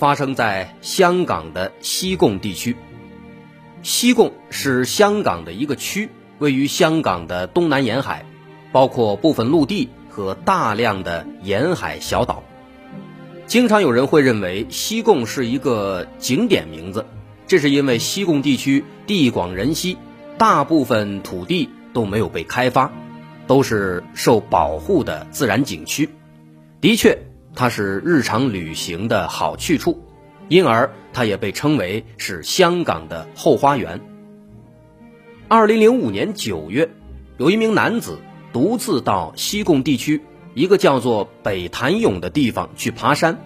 发生在香港的西贡地区。西贡是香港的一个区，位于香港的东南沿海，包括部分陆地和大量的沿海小岛。经常有人会认为西贡是一个景点名字，这是因为西贡地区地广人稀，大部分土地都没有被开发，都是受保护的自然景区。的确。它是日常旅行的好去处，因而它也被称为是香港的后花园。二零零五年九月，有一名男子独自到西贡地区一个叫做北潭涌的地方去爬山，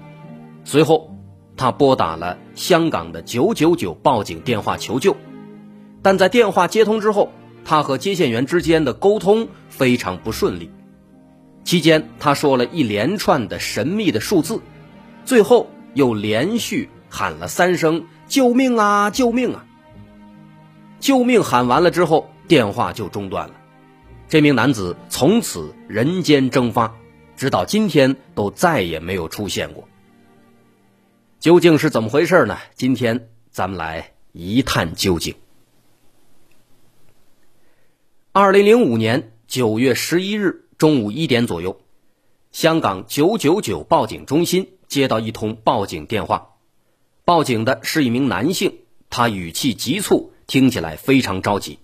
随后他拨打了香港的九九九报警电话求救，但在电话接通之后，他和接线员之间的沟通非常不顺利。期间，他说了一连串的神秘的数字，最后又连续喊了三声“救命啊，救命啊！”救命喊完了之后，电话就中断了。这名男子从此人间蒸发，直到今天都再也没有出现过。究竟是怎么回事呢？今天咱们来一探究竟。二零零五年九月十一日。中午一点左右，香港九九九报警中心接到一通报警电话，报警的是一名男性，他语气急促，听起来非常着急，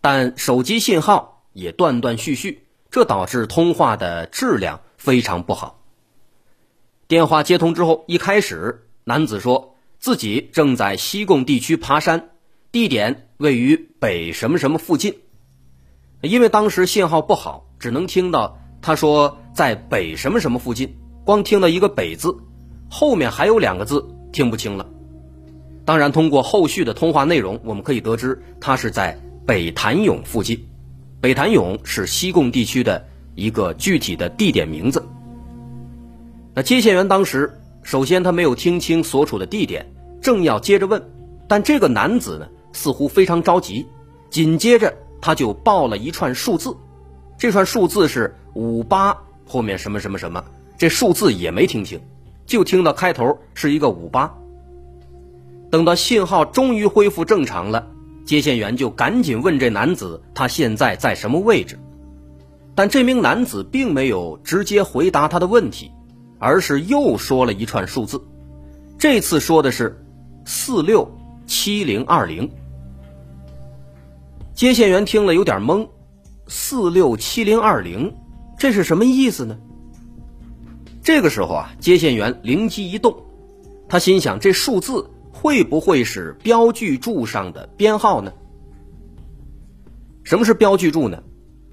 但手机信号也断断续续，这导致通话的质量非常不好。电话接通之后，一开始男子说自己正在西贡地区爬山，地点位于北什么什么附近，因为当时信号不好。只能听到他说在北什么什么附近，光听到一个北字，后面还有两个字听不清了。当然，通过后续的通话内容，我们可以得知他是在北潭涌附近。北潭涌是西贡地区的一个具体的地点名字。那接线员当时首先他没有听清所处的地点，正要接着问，但这个男子呢似乎非常着急，紧接着他就报了一串数字。这串数字是五八后面什么什么什么，这数字也没听清，就听到开头是一个五八。等到信号终于恢复正常了，接线员就赶紧问这男子他现在在什么位置，但这名男子并没有直接回答他的问题，而是又说了一串数字，这次说的是四六七零二零。接线员听了有点懵。四六七零二零，这是什么意思呢？这个时候啊，接线员灵机一动，他心想：这数字会不会是标记柱上的编号呢？什么是标记柱呢？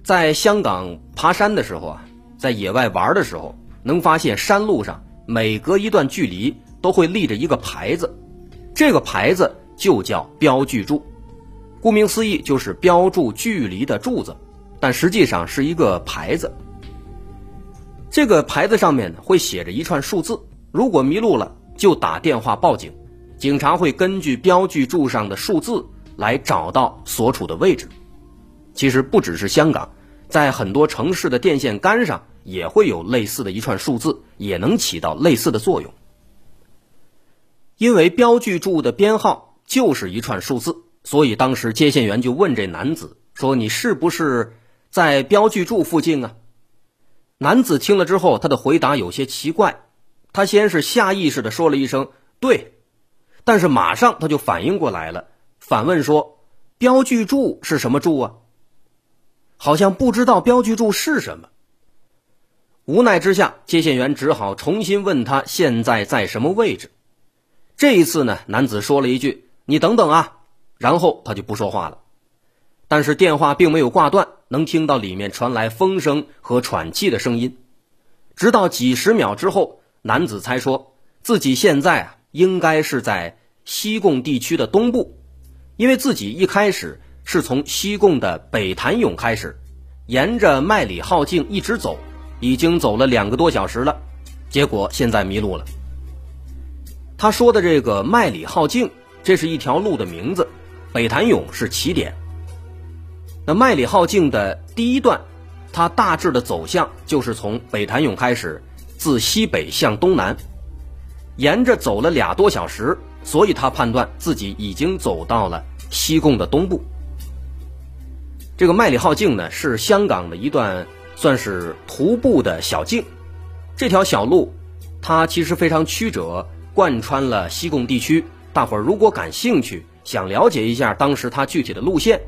在香港爬山的时候啊，在野外玩的时候，能发现山路上每隔一段距离都会立着一个牌子，这个牌子就叫标记柱，顾名思义，就是标注距离的柱子。但实际上是一个牌子，这个牌子上面会写着一串数字。如果迷路了，就打电话报警，警察会根据标记柱上的数字来找到所处的位置。其实不只是香港，在很多城市的电线杆上也会有类似的一串数字，也能起到类似的作用。因为标记柱的编号就是一串数字，所以当时接线员就问这男子说：“你是不是？”在标记柱附近啊，男子听了之后，他的回答有些奇怪。他先是下意识的说了一声“对”，但是马上他就反应过来了，反问说：“标记柱是什么柱啊？”好像不知道标记柱是什么。无奈之下，接线员只好重新问他现在在什么位置。这一次呢，男子说了一句：“你等等啊。”然后他就不说话了。但是电话并没有挂断。能听到里面传来风声和喘气的声音，直到几十秒之后，男子才说：“自己现在啊应该是在西贡地区的东部，因为自己一开始是从西贡的北潭涌开始，沿着麦里浩径一直走，已经走了两个多小时了，结果现在迷路了。他说的这个麦里浩径，这是一条路的名字，北潭涌是起点。那麦里浩径的第一段，它大致的走向就是从北潭涌开始，自西北向东南，沿着走了俩多小时，所以他判断自己已经走到了西贡的东部。这个麦里浩径呢，是香港的一段算是徒步的小径，这条小路它其实非常曲折，贯穿了西贡地区。大伙儿如果感兴趣，想了解一下当时它具体的路线。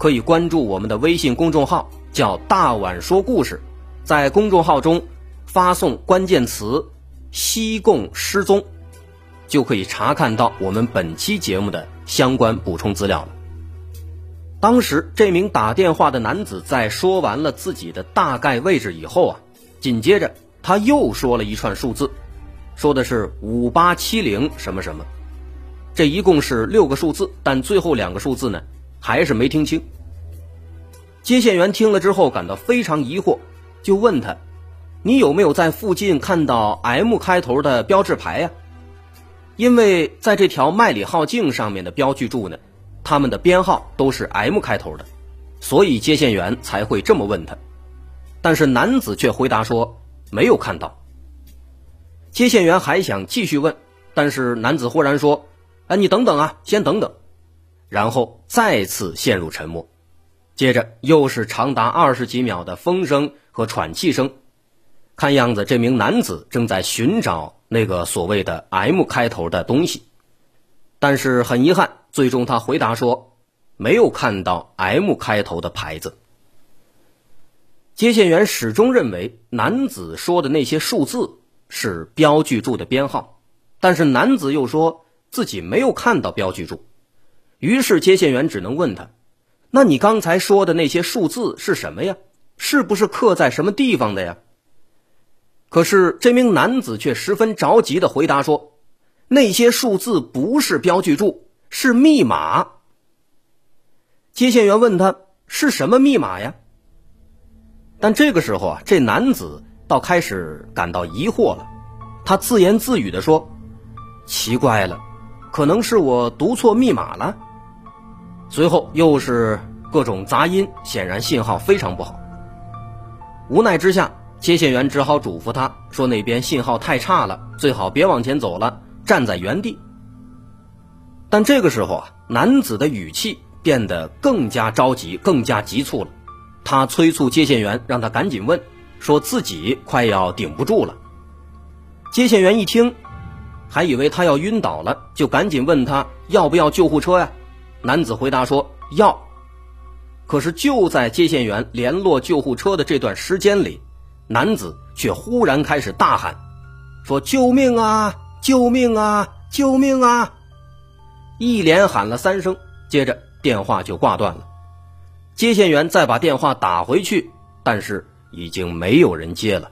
可以关注我们的微信公众号，叫“大碗说故事”。在公众号中发送关键词“西贡失踪”，就可以查看到我们本期节目的相关补充资料了。当时这名打电话的男子在说完了自己的大概位置以后啊，紧接着他又说了一串数字，说的是五八七零什么什么，这一共是六个数字，但最后两个数字呢？还是没听清。接线员听了之后感到非常疑惑，就问他：“你有没有在附近看到 M 开头的标志牌呀？”因为在这条麦里号径上面的标记柱呢，他们的编号都是 M 开头的，所以接线员才会这么问他。但是男子却回答说没有看到。接线员还想继续问，但是男子忽然说：“哎，你等等啊，先等等。”然后再次陷入沉默，接着又是长达二十几秒的风声和喘气声，看样子这名男子正在寻找那个所谓的 M 开头的东西，但是很遗憾，最终他回答说没有看到 M 开头的牌子。接线员始终认为男子说的那些数字是标记柱的编号，但是男子又说自己没有看到标记柱。于是接线员只能问他：“那你刚才说的那些数字是什么呀？是不是刻在什么地方的呀？”可是这名男子却十分着急的回答说：“那些数字不是标记柱，是密码。”接线员问他是什么密码呀？但这个时候啊，这男子倒开始感到疑惑了，他自言自语的说：“奇怪了，可能是我读错密码了。”随后又是各种杂音，显然信号非常不好。无奈之下，接线员只好嘱咐他说：“那边信号太差了，最好别往前走了，站在原地。”但这个时候啊，男子的语气变得更加着急，更加急促了。他催促接线员让他赶紧问，说自己快要顶不住了。接线员一听，还以为他要晕倒了，就赶紧问他要不要救护车呀？男子回答说要，可是就在接线员联络救护车的这段时间里，男子却忽然开始大喊，说救命啊！救命啊！救命啊！一连喊了三声，接着电话就挂断了。接线员再把电话打回去，但是已经没有人接了。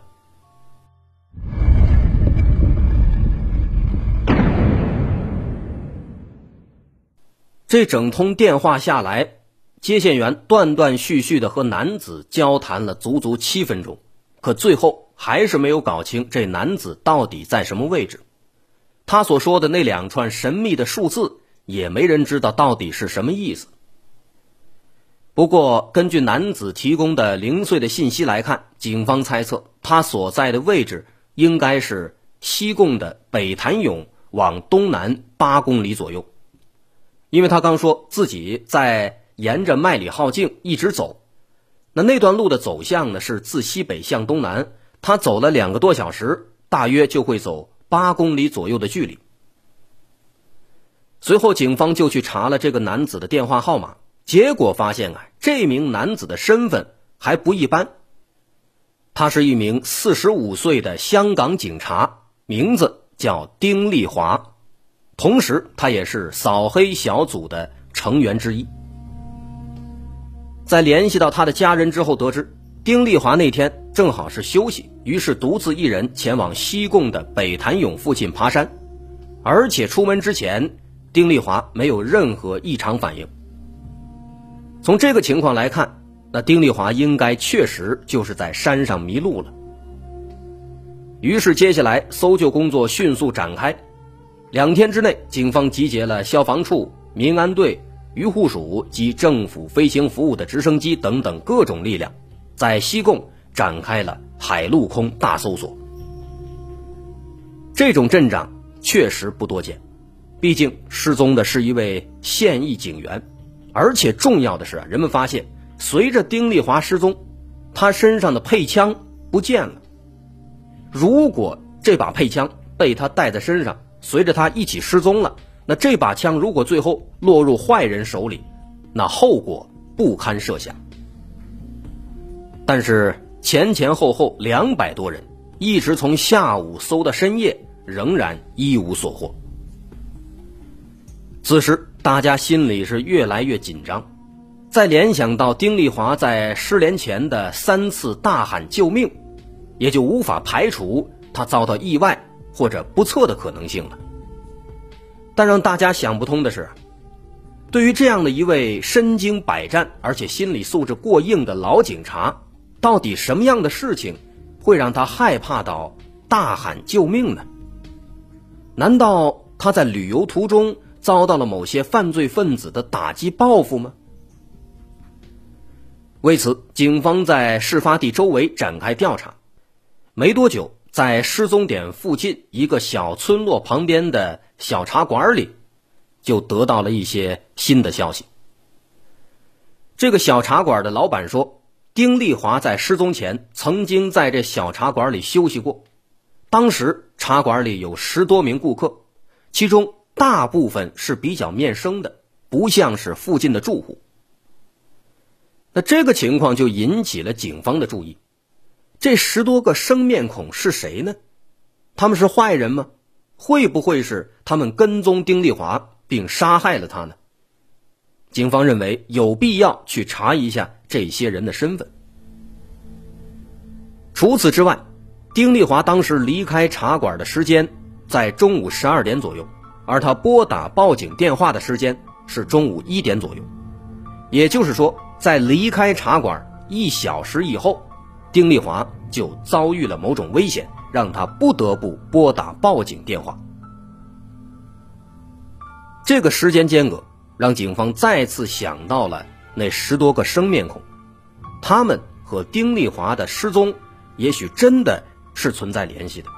这整通电话下来，接线员断断续续的和男子交谈了足足七分钟，可最后还是没有搞清这男子到底在什么位置。他所说的那两串神秘的数字，也没人知道到底是什么意思。不过，根据男子提供的零碎的信息来看，警方猜测他所在的位置应该是西贡的北潭涌往东南八公里左右。因为他刚说自己在沿着麦里浩径一直走，那那段路的走向呢是自西北向东南，他走了两个多小时，大约就会走八公里左右的距离。随后，警方就去查了这个男子的电话号码，结果发现啊，这名男子的身份还不一般，他是一名四十五岁的香港警察，名字叫丁丽华。同时，他也是扫黑小组的成员之一。在联系到他的家人之后，得知丁丽华那天正好是休息，于是独自一人前往西贡的北潭涌附近爬山，而且出门之前，丁丽华没有任何异常反应。从这个情况来看，那丁丽华应该确实就是在山上迷路了。于是，接下来搜救工作迅速展开。两天之内，警方集结了消防处、民安队、渔护署及政府飞行服务的直升机等等各种力量，在西贡展开了海陆空大搜索。这种阵仗确实不多见，毕竟失踪的是一位现役警员，而且重要的是，人们发现随着丁丽华失踪，他身上的配枪不见了。如果这把配枪被他带在身上，随着他一起失踪了，那这把枪如果最后落入坏人手里，那后果不堪设想。但是前前后后两百多人，一直从下午搜到深夜，仍然一无所获。此时大家心里是越来越紧张，再联想到丁丽华在失联前的三次大喊救命。也就无法排除他遭到意外或者不测的可能性了。但让大家想不通的是，对于这样的一位身经百战而且心理素质过硬的老警察，到底什么样的事情会让他害怕到大喊救命呢？难道他在旅游途中遭到了某些犯罪分子的打击报复吗？为此，警方在事发地周围展开调查。没多久，在失踪点附近一个小村落旁边的小茶馆里，就得到了一些新的消息。这个小茶馆的老板说，丁丽华在失踪前曾经在这小茶馆里休息过，当时茶馆里有十多名顾客，其中大部分是比较面生的，不像是附近的住户。那这个情况就引起了警方的注意。这十多个生面孔是谁呢？他们是坏人吗？会不会是他们跟踪丁丽华并杀害了他呢？警方认为有必要去查一下这些人的身份。除此之外，丁丽华当时离开茶馆的时间在中午十二点左右，而他拨打报警电话的时间是中午一点左右，也就是说，在离开茶馆一小时以后。丁丽华就遭遇了某种危险，让他不得不拨打报警电话。这个时间间隔让警方再次想到了那十多个生面孔，他们和丁丽华的失踪也许真的是存在联系的。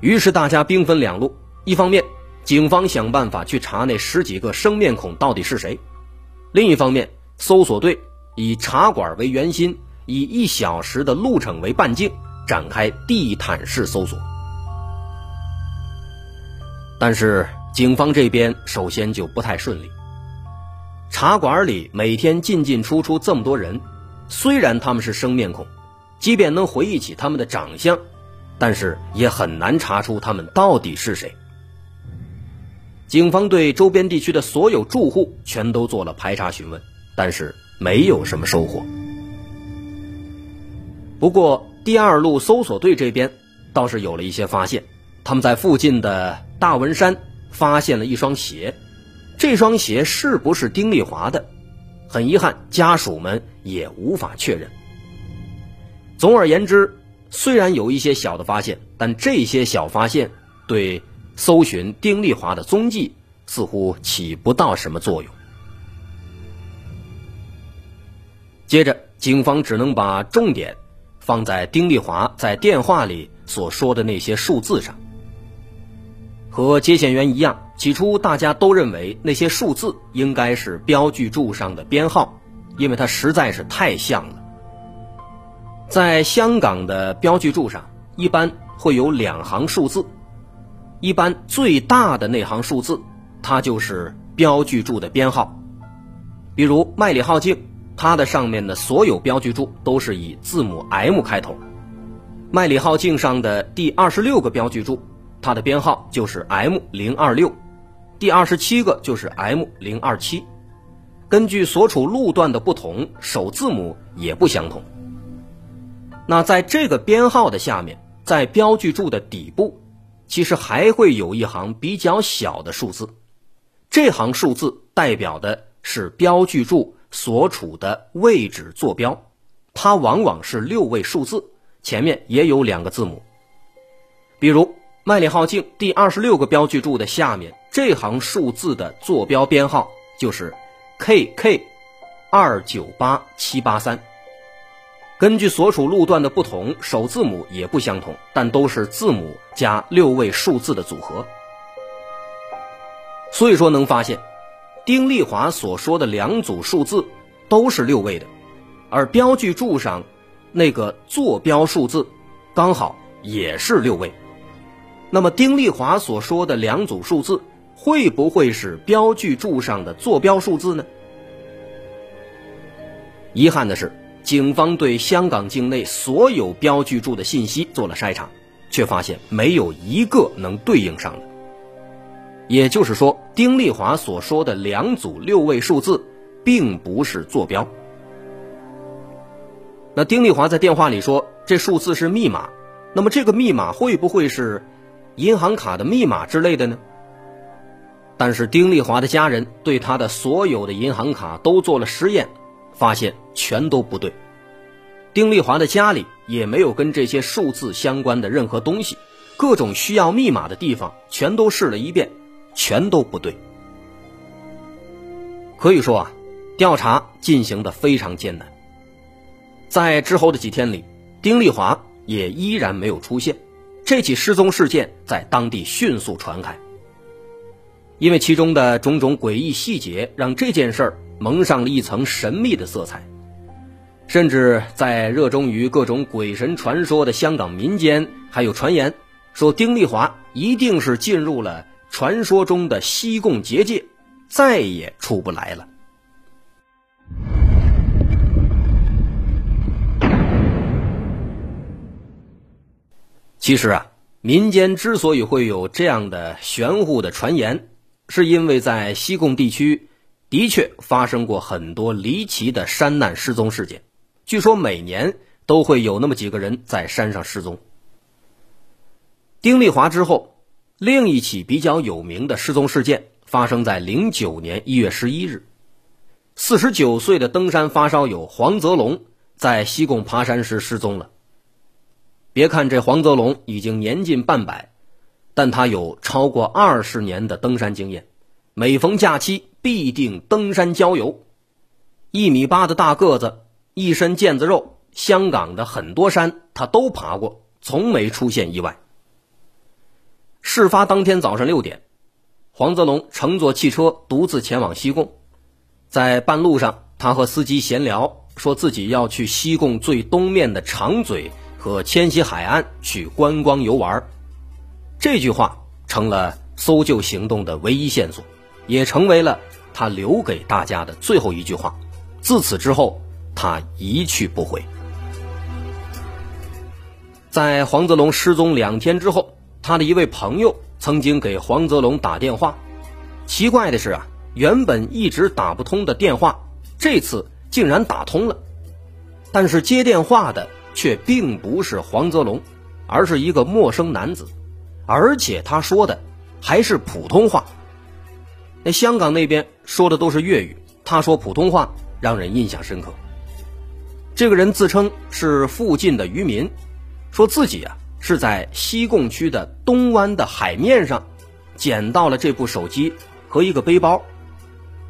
于是大家兵分两路：一方面，警方想办法去查那十几个生面孔到底是谁；另一方面，搜索队以茶馆为圆心。以一小时的路程为半径，展开地毯式搜索。但是警方这边首先就不太顺利。茶馆里每天进进出出这么多人，虽然他们是生面孔，即便能回忆起他们的长相，但是也很难查出他们到底是谁。警方对周边地区的所有住户全都做了排查询问，但是没有什么收获。不过，第二路搜索队这边倒是有了一些发现。他们在附近的大文山发现了一双鞋，这双鞋是不是丁丽华的？很遗憾，家属们也无法确认。总而言之，虽然有一些小的发现，但这些小发现对搜寻丁丽华的踪迹似乎起不到什么作用。接着，警方只能把重点。放在丁丽华在电话里所说的那些数字上，和接线员一样，起初大家都认为那些数字应该是标记柱上的编号，因为它实在是太像了。在香港的标记柱上，一般会有两行数字，一般最大的那行数字，它就是标记柱的编号，比如麦理浩径。它的上面的所有标记柱都是以字母 M 开头，麦里号径上的第二十六个标记柱，它的编号就是 M 零二六，第二十七个就是 M 零二七，根据所处路段的不同，首字母也不相同。那在这个编号的下面，在标记柱的底部，其实还会有一行比较小的数字，这行数字代表的是标记柱所处的位置坐标，它往往是六位数字，前面也有两个字母。比如麦里浩径第二十六个标记柱的下面这行数字的坐标编号就是 KK 二九八七八三。根据所处路段的不同，首字母也不相同，但都是字母加六位数字的组合。所以说能发现，丁丽华所说的两组数字都是六位的，而标记柱上那个坐标数字刚好也是六位。那么丁丽华所说的两组数字会不会是标记柱上的坐标数字呢？遗憾的是。警方对香港境内所有标记柱的信息做了筛查，却发现没有一个能对应上的。也就是说，丁丽华所说的两组六位数字，并不是坐标。那丁丽华在电话里说这数字是密码，那么这个密码会不会是银行卡的密码之类的呢？但是丁丽华的家人对他的所有的银行卡都做了实验。发现全都不对，丁丽华的家里也没有跟这些数字相关的任何东西，各种需要密码的地方全都试了一遍，全都不对。可以说啊，调查进行的非常艰难。在之后的几天里，丁丽华也依然没有出现，这起失踪事件在当地迅速传开，因为其中的种种诡异细节，让这件事儿。蒙上了一层神秘的色彩，甚至在热衷于各种鬼神传说的香港民间，还有传言说丁丽华一定是进入了传说中的西贡结界，再也出不来了。其实啊，民间之所以会有这样的玄乎的传言，是因为在西贡地区。的确发生过很多离奇的山难失踪事件，据说每年都会有那么几个人在山上失踪。丁丽华之后，另一起比较有名的失踪事件发生在零九年一月十一日，四十九岁的登山发烧友黄泽龙在西贡爬山时失踪了。别看这黄泽龙已经年近半百，但他有超过二十年的登山经验，每逢假期。必定登山郊游，一米八的大个子，一身腱子肉，香港的很多山他都爬过，从没出现意外。事发当天早上六点，黄泽龙乘坐汽车独自前往西贡，在半路上，他和司机闲聊，说自己要去西贡最东面的长嘴和千禧海岸去观光游玩。这句话成了搜救行动的唯一线索，也成为了。他留给大家的最后一句话，自此之后，他一去不回。在黄泽龙失踪两天之后，他的一位朋友曾经给黄泽龙打电话。奇怪的是啊，原本一直打不通的电话，这次竟然打通了。但是接电话的却并不是黄泽龙，而是一个陌生男子，而且他说的还是普通话。那香港那边说的都是粤语，他说普通话，让人印象深刻。这个人自称是附近的渔民，说自己啊是在西贡区的东湾的海面上捡到了这部手机和一个背包。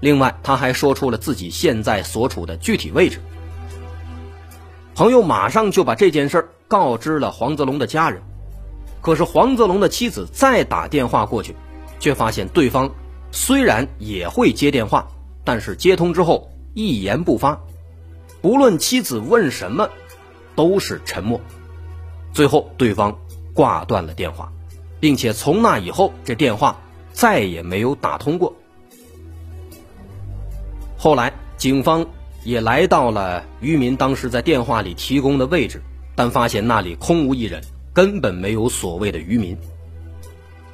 另外，他还说出了自己现在所处的具体位置。朋友马上就把这件事儿告知了黄泽龙的家人，可是黄泽龙的妻子再打电话过去，却发现对方。虽然也会接电话，但是接通之后一言不发，不论妻子问什么，都是沉默。最后对方挂断了电话，并且从那以后这电话再也没有打通过。后来警方也来到了渔民当时在电话里提供的位置，但发现那里空无一人，根本没有所谓的渔民。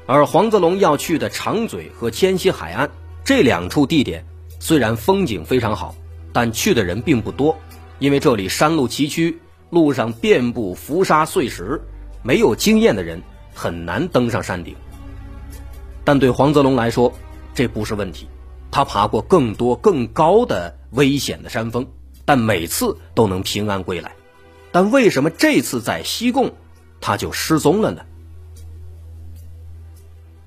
而黄泽龙要去的长嘴和千禧海岸这两处地点，虽然风景非常好，但去的人并不多，因为这里山路崎岖，路上遍布浮沙碎石，没有经验的人很难登上山顶。但对黄泽龙来说，这不是问题，他爬过更多更高的危险的山峰，但每次都能平安归来。但为什么这次在西贡，他就失踪了呢？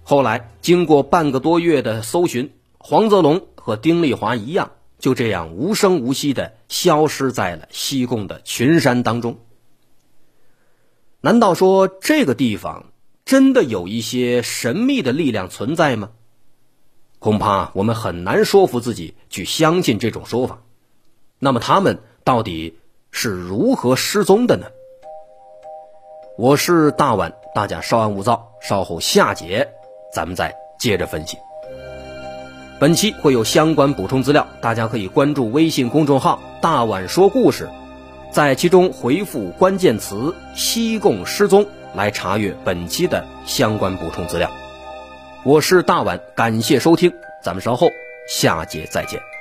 后来经过半个多月的搜寻，黄泽龙和丁丽华一样，就这样无声无息的消失在了西贡的群山当中。难道说这个地方真的有一些神秘的力量存在吗？恐怕我们很难说服自己去相信这种说法。那么他们到底？是如何失踪的呢？我是大碗，大家稍安勿躁，稍后下节咱们再接着分析。本期会有相关补充资料，大家可以关注微信公众号“大碗说故事”，在其中回复关键词“西贡失踪”来查阅本期的相关补充资料。我是大碗，感谢收听，咱们稍后下节再见。